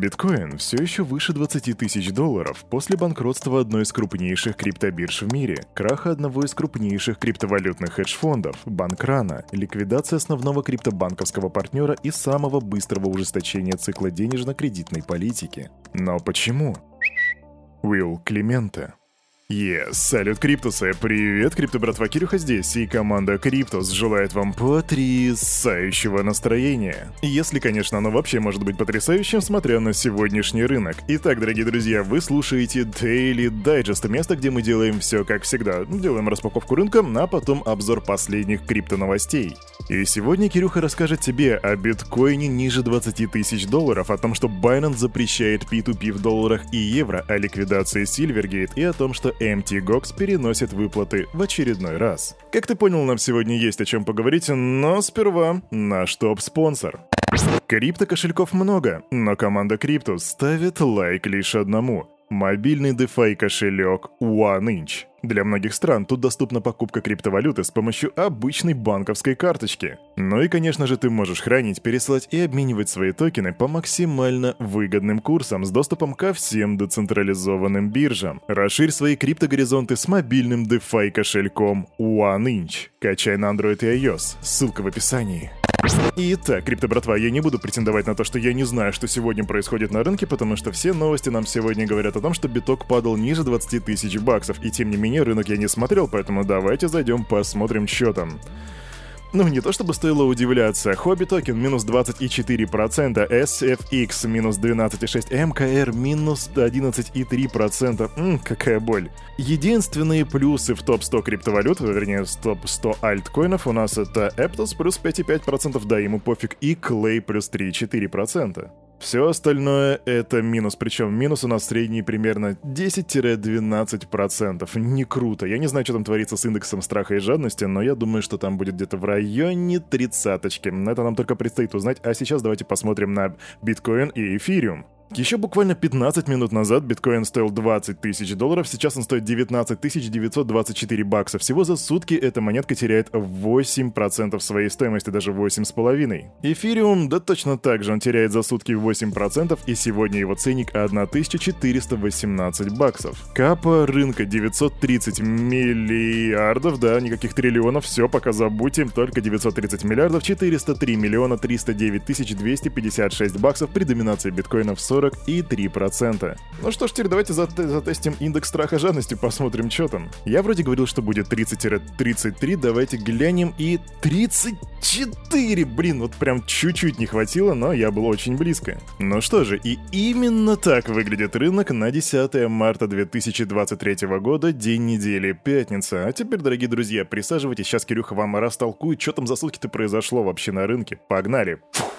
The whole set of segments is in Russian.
Биткоин все еще выше 20 тысяч долларов после банкротства одной из крупнейших криптобирж в мире, краха одного из крупнейших криптовалютных хедж-фондов, Банкрана, ликвидация основного криптобанковского партнера и самого быстрого ужесточения цикла денежно-кредитной политики. Но почему? Уилл Клименте Yes, салют Криптусы, привет, Крипто братва Кирюха здесь, и команда Криптус желает вам потрясающего настроения. Если, конечно, оно вообще может быть потрясающим, смотря на сегодняшний рынок. Итак, дорогие друзья, вы слушаете Daily Digest, место, где мы делаем все как всегда. Делаем распаковку рынка, а потом обзор последних крипто новостей. И сегодня Кирюха расскажет тебе о биткоине ниже 20 тысяч долларов, о том, что Binance запрещает P2P в долларах и евро, о ликвидации Silvergate и о том, что MTGOX переносит выплаты в очередной раз. Как ты понял, нам сегодня есть о чем поговорить, но сперва наш топ-спонсор. Крипто кошельков много, но команда Криптус ставит лайк лишь одному – Мобильный DeFi кошелек OneInch. Для многих стран тут доступна покупка криптовалюты с помощью обычной банковской карточки. Ну и, конечно же, ты можешь хранить, пересылать и обменивать свои токены по максимально выгодным курсам с доступом ко всем децентрализованным биржам. Расширь свои криптогоризонты с мобильным DeFi кошельком OneInch. Качай на Android и iOS. Ссылка в описании. Итак, крипто братва, я не буду претендовать на то, что я не знаю, что сегодня происходит на рынке, потому что все новости нам сегодня говорят о том, что биток падал ниже 20 тысяч баксов, и тем не менее рынок я не смотрел, поэтому давайте зайдем посмотрим, что там. Ну, не то чтобы стоило удивляться. Хобби токен минус 24%, SFX минус 12,6%, МКР минус 11,3%. Ммм, какая боль. Единственные плюсы в топ-100 криптовалют, вернее, в топ-100 альткоинов у нас это Aptos плюс 5,5%, да, ему пофиг, и Clay плюс 3,4%. Все остальное это минус, причем минус у нас средний примерно 10-12%. Не круто. Я не знаю, что там творится с индексом страха и жадности, но я думаю, что там будет где-то в районе тридцаточки. Это нам только предстоит узнать, а сейчас давайте посмотрим на биткоин и эфириум. Еще буквально 15 минут назад биткоин стоил 20 тысяч долларов, сейчас он стоит 19 924 бакса. Всего за сутки эта монетка теряет 8% своей стоимости, даже 8,5%. Эфириум, да точно так же, он теряет за сутки 8%, и сегодня его ценник 1418 баксов. Капа рынка 930 миллиардов, да, никаких триллионов, все, пока забудьте, только 930 миллиардов, 403 миллиона 309 тысяч 256 баксов при доминации биткоина в 40 43%. Ну что ж, теперь давайте затестим индекс страха жадности, посмотрим, что там. Я вроде говорил, что будет 30-33, давайте глянем, и 34! Блин, вот прям чуть-чуть не хватило, но я был очень близко. Ну что же, и именно так выглядит рынок на 10 марта 2023 года, день недели, пятница. А теперь, дорогие друзья, присаживайтесь, сейчас Кирюха вам растолкует, что там за сутки-то произошло вообще на рынке. Погнали! Фух.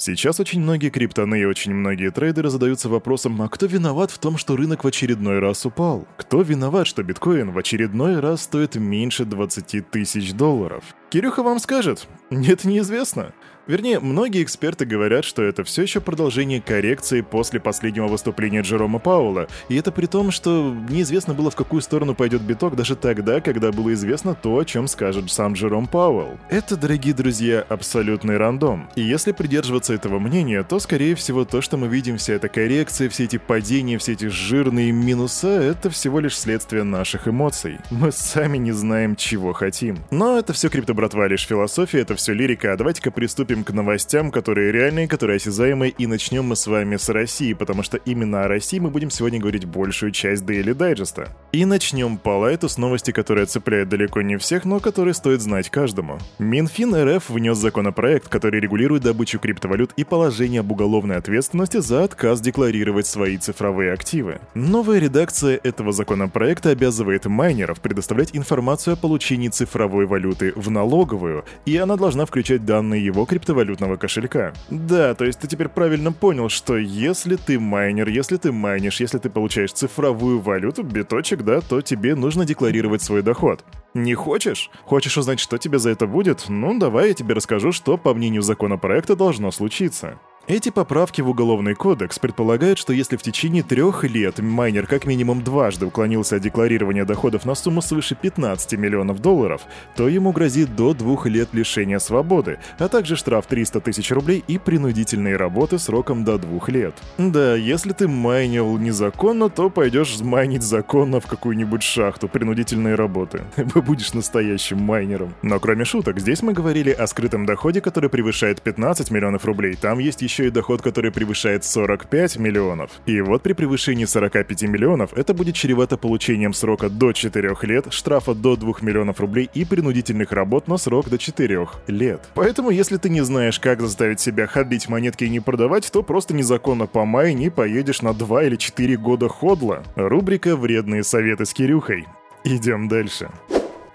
Сейчас очень многие криптоны и очень многие трейдеры задаются вопросом, а кто виноват в том, что рынок в очередной раз упал? Кто виноват, что биткоин в очередной раз стоит меньше 20 тысяч долларов? Кирюха вам скажет, нет, неизвестно. Вернее, многие эксперты говорят, что это все еще продолжение коррекции после последнего выступления Джерома Паула, и это при том, что неизвестно было, в какую сторону пойдет биток даже тогда, когда было известно то, о чем скажет сам Джером Пауэлл. Это, дорогие друзья, абсолютный рандом. И если придерживаться этого мнения, то, скорее всего, то, что мы видим, вся эта коррекция, все эти падения, все эти жирные минуса, это всего лишь следствие наших эмоций. Мы сами не знаем, чего хотим. Но это все крипто братва лишь философия, это все лирика, а давайте-ка приступим перейдем к новостям, которые реальные, которые осязаемые, и начнем мы с вами с России, потому что именно о России мы будем сегодня говорить большую часть Daily Digest. И начнем по лайту с новости, которая цепляет далеко не всех, но которые стоит знать каждому. Минфин РФ внес законопроект, который регулирует добычу криптовалют и положение об уголовной ответственности за отказ декларировать свои цифровые активы. Новая редакция этого законопроекта обязывает майнеров предоставлять информацию о получении цифровой валюты в налоговую, и она должна включать данные его криптовалюты криптовалютного кошелька. Да, то есть ты теперь правильно понял, что если ты майнер, если ты майнишь, если ты получаешь цифровую валюту, биточек, да, то тебе нужно декларировать свой доход. Не хочешь? Хочешь узнать, что тебе за это будет? Ну, давай я тебе расскажу, что, по мнению законопроекта, должно случиться. Эти поправки в Уголовный кодекс предполагают, что если в течение трех лет майнер как минимум дважды уклонился от декларирования доходов на сумму свыше 15 миллионов долларов, то ему грозит до двух лет лишения свободы, а также штраф 300 тысяч рублей и принудительные работы сроком до двух лет. Да, если ты майнил незаконно, то пойдешь майнить законно в какую-нибудь шахту, принудительные работы. Будешь настоящим майнером. Но кроме шуток, здесь мы говорили о скрытом доходе, который превышает 15 миллионов рублей. Там есть еще и доход, который превышает 45 миллионов. И вот при превышении 45 миллионов это будет чревато получением срока до 4 лет, штрафа до 2 миллионов рублей и принудительных работ на срок до 4 лет. Поэтому, если ты не знаешь, как заставить себя ходить монетки и не продавать, то просто незаконно помай и поедешь на 2 или 4 года ходла. Рубрика «Вредные советы с Кирюхой». Идем дальше.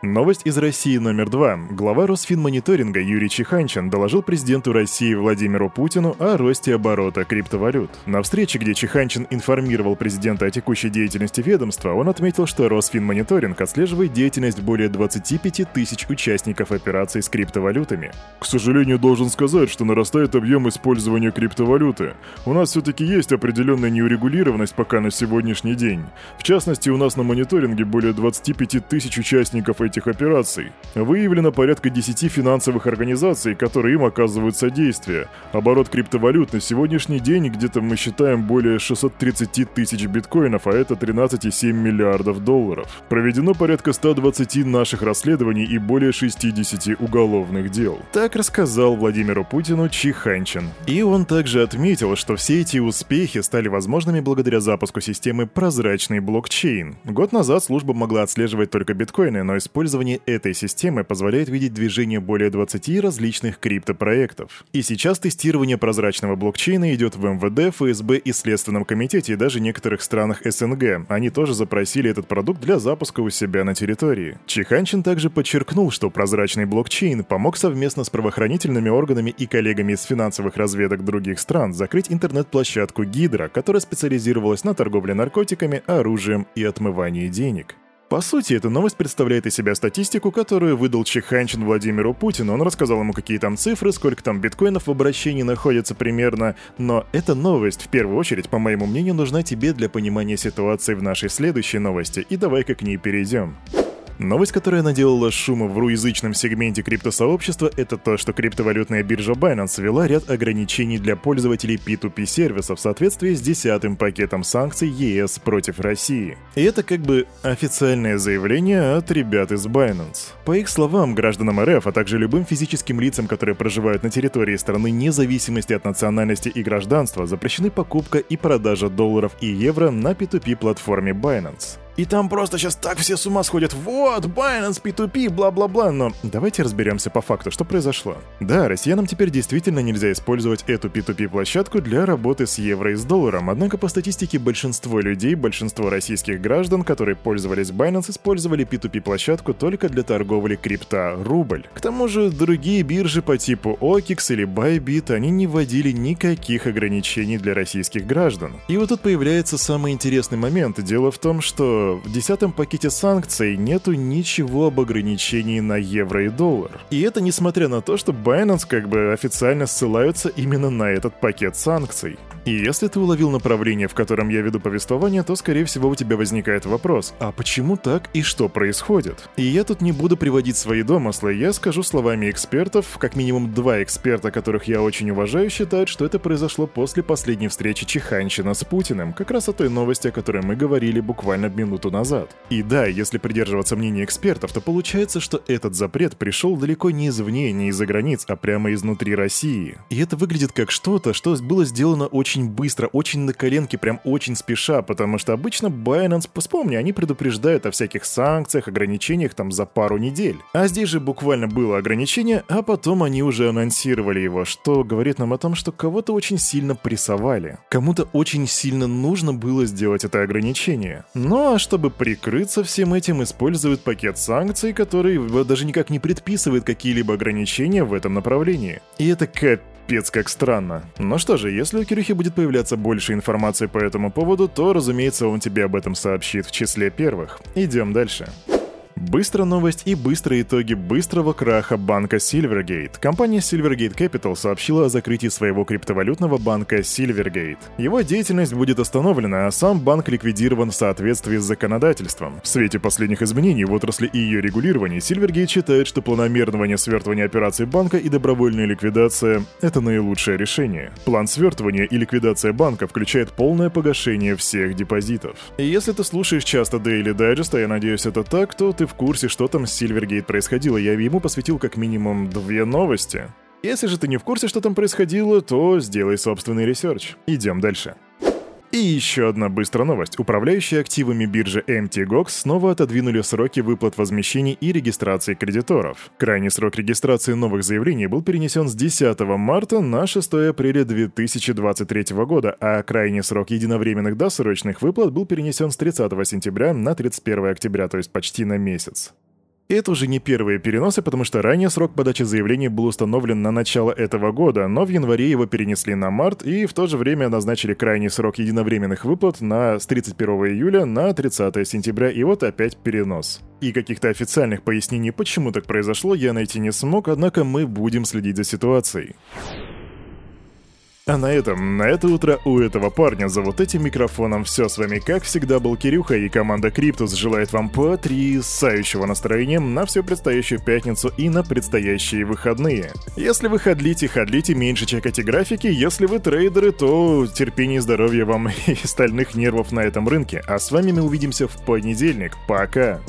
Новость из России номер два. Глава Росфинмониторинга Юрий Чиханчин доложил президенту России Владимиру Путину о росте оборота криптовалют. На встрече, где Чиханчин информировал президента о текущей деятельности ведомства, он отметил, что Росфинмониторинг отслеживает деятельность более 25 тысяч участников операций с криптовалютами. К сожалению, должен сказать, что нарастает объем использования криптовалюты. У нас все-таки есть определенная неурегулированность пока на сегодняшний день. В частности, у нас на мониторинге более 25 тысяч участников этих операций. Выявлено порядка 10 финансовых организаций, которые им оказывают содействие. Оборот криптовалют на сегодняшний день где-то мы считаем более 630 тысяч биткоинов, а это 13,7 миллиардов долларов. Проведено порядка 120 наших расследований и более 60 уголовных дел. Так рассказал Владимиру Путину Чиханчин. И он также отметил, что все эти успехи стали возможными благодаря запуску системы «Прозрачный блокчейн». Год назад служба могла отслеживать только биткоины, но использовать Использование этой системы позволяет видеть движение более 20 различных криптопроектов. И сейчас тестирование прозрачного блокчейна идет в МВД, ФСБ и Следственном комитете и даже некоторых странах СНГ. Они тоже запросили этот продукт для запуска у себя на территории. Чиханчин также подчеркнул, что прозрачный блокчейн помог совместно с правоохранительными органами и коллегами из финансовых разведок других стран закрыть интернет-площадку Гидра, которая специализировалась на торговле наркотиками, оружием и отмывании денег. По сути, эта новость представляет из себя статистику, которую выдал Чеханчин Владимиру Путину. Он рассказал ему, какие там цифры, сколько там биткоинов в обращении находится примерно. Но эта новость, в первую очередь, по моему мнению, нужна тебе для понимания ситуации в нашей следующей новости. И давай-ка к ней перейдем. Новость, которая наделала шума в руязычном сегменте криптосообщества, это то, что криптовалютная биржа Binance ввела ряд ограничений для пользователей P2P сервисов в соответствии с десятым пакетом санкций ЕС против России. И это как бы официальное заявление от ребят из Binance. По их словам, гражданам РФ, а также любым физическим лицам, которые проживают на территории страны независимости от национальности и гражданства, запрещены покупка и продажа долларов и евро на P2P платформе Binance. И там просто сейчас так все с ума сходят. Вот, Binance, P2P, бла-бла-бла. Но давайте разберемся по факту, что произошло. Да, россиянам теперь действительно нельзя использовать эту P2P площадку для работы с евро и с долларом. Однако по статистике большинство людей, большинство российских граждан, которые пользовались Binance, использовали P2P площадку только для торговли крипта рубль. К тому же другие биржи по типу OKX или Bybit, они не вводили никаких ограничений для российских граждан. И вот тут появляется самый интересный момент. Дело в том, что в десятом пакете санкций нету ничего об ограничении на евро и доллар. И это несмотря на то, что Binance как бы официально ссылаются именно на этот пакет санкций. И если ты уловил направление, в котором я веду повествование, то, скорее всего, у тебя возникает вопрос, а почему так и что происходит? И я тут не буду приводить свои домыслы, я скажу словами экспертов, как минимум два эксперта, которых я очень уважаю, считают, что это произошло после последней встречи Чеханщина с Путиным, как раз о той новости, о которой мы говорили буквально минуту назад. И да, если придерживаться мнения экспертов, то получается, что этот запрет пришел далеко не извне, не из-за границ, а прямо изнутри России. И это выглядит как что-то, что было сделано очень очень быстро, очень на коленке, прям очень спеша, потому что обычно Binance, вспомни, они предупреждают о всяких санкциях, ограничениях там за пару недель. А здесь же буквально было ограничение, а потом они уже анонсировали его, что говорит нам о том, что кого-то очень сильно прессовали. Кому-то очень сильно нужно было сделать это ограничение. Ну а чтобы прикрыться всем этим, используют пакет санкций, который даже никак не предписывает какие-либо ограничения в этом направлении. И это капец Капец, как странно. Ну что же, если у Кирюхи будет появляться больше информации по этому поводу, то, разумеется, он тебе об этом сообщит в числе первых. Идем дальше. Быстрая новость и быстрые итоги быстрого краха банка Silvergate. Компания Silvergate Capital сообщила о закрытии своего криптовалютного банка Silvergate. Его деятельность будет остановлена, а сам банк ликвидирован в соответствии с законодательством. В свете последних изменений в отрасли и ее регулировании Silvergate считает, что планомерное свертывание операций банка и добровольная ликвидация – это наилучшее решение. План свертывания и ликвидация банка включает полное погашение всех депозитов. И если ты слушаешь часто Daily Digest, а я надеюсь это так, то ты в курсе, что там с Silvergate происходило. Я ему посвятил как минимум две новости. Если же ты не в курсе, что там происходило, то сделай собственный research. Идем дальше. И еще одна быстрая новость. Управляющие активами биржи Mt. Gox снова отодвинули сроки выплат возмещений и регистрации кредиторов. Крайний срок регистрации новых заявлений был перенесен с 10 марта на 6 апреля 2023 года, а крайний срок единовременных досрочных выплат был перенесен с 30 сентября на 31 октября, то есть почти на месяц. Это уже не первые переносы, потому что ранее срок подачи заявления был установлен на начало этого года, но в январе его перенесли на март и в то же время назначили крайний срок единовременных выплат на с 31 июля на 30 сентября, и вот опять перенос. И каких-то официальных пояснений, почему так произошло, я найти не смог, однако мы будем следить за ситуацией. А на этом, на это утро у этого парня за вот этим микрофоном все с вами, как всегда, был Кирюха, и команда Криптус желает вам потрясающего настроения на всю предстоящую пятницу и на предстоящие выходные. Если вы ходлите, ходлите, меньше чекайте графики, если вы трейдеры, то терпение и здоровья вам и стальных нервов на этом рынке. А с вами мы увидимся в понедельник. Пока!